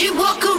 you walk.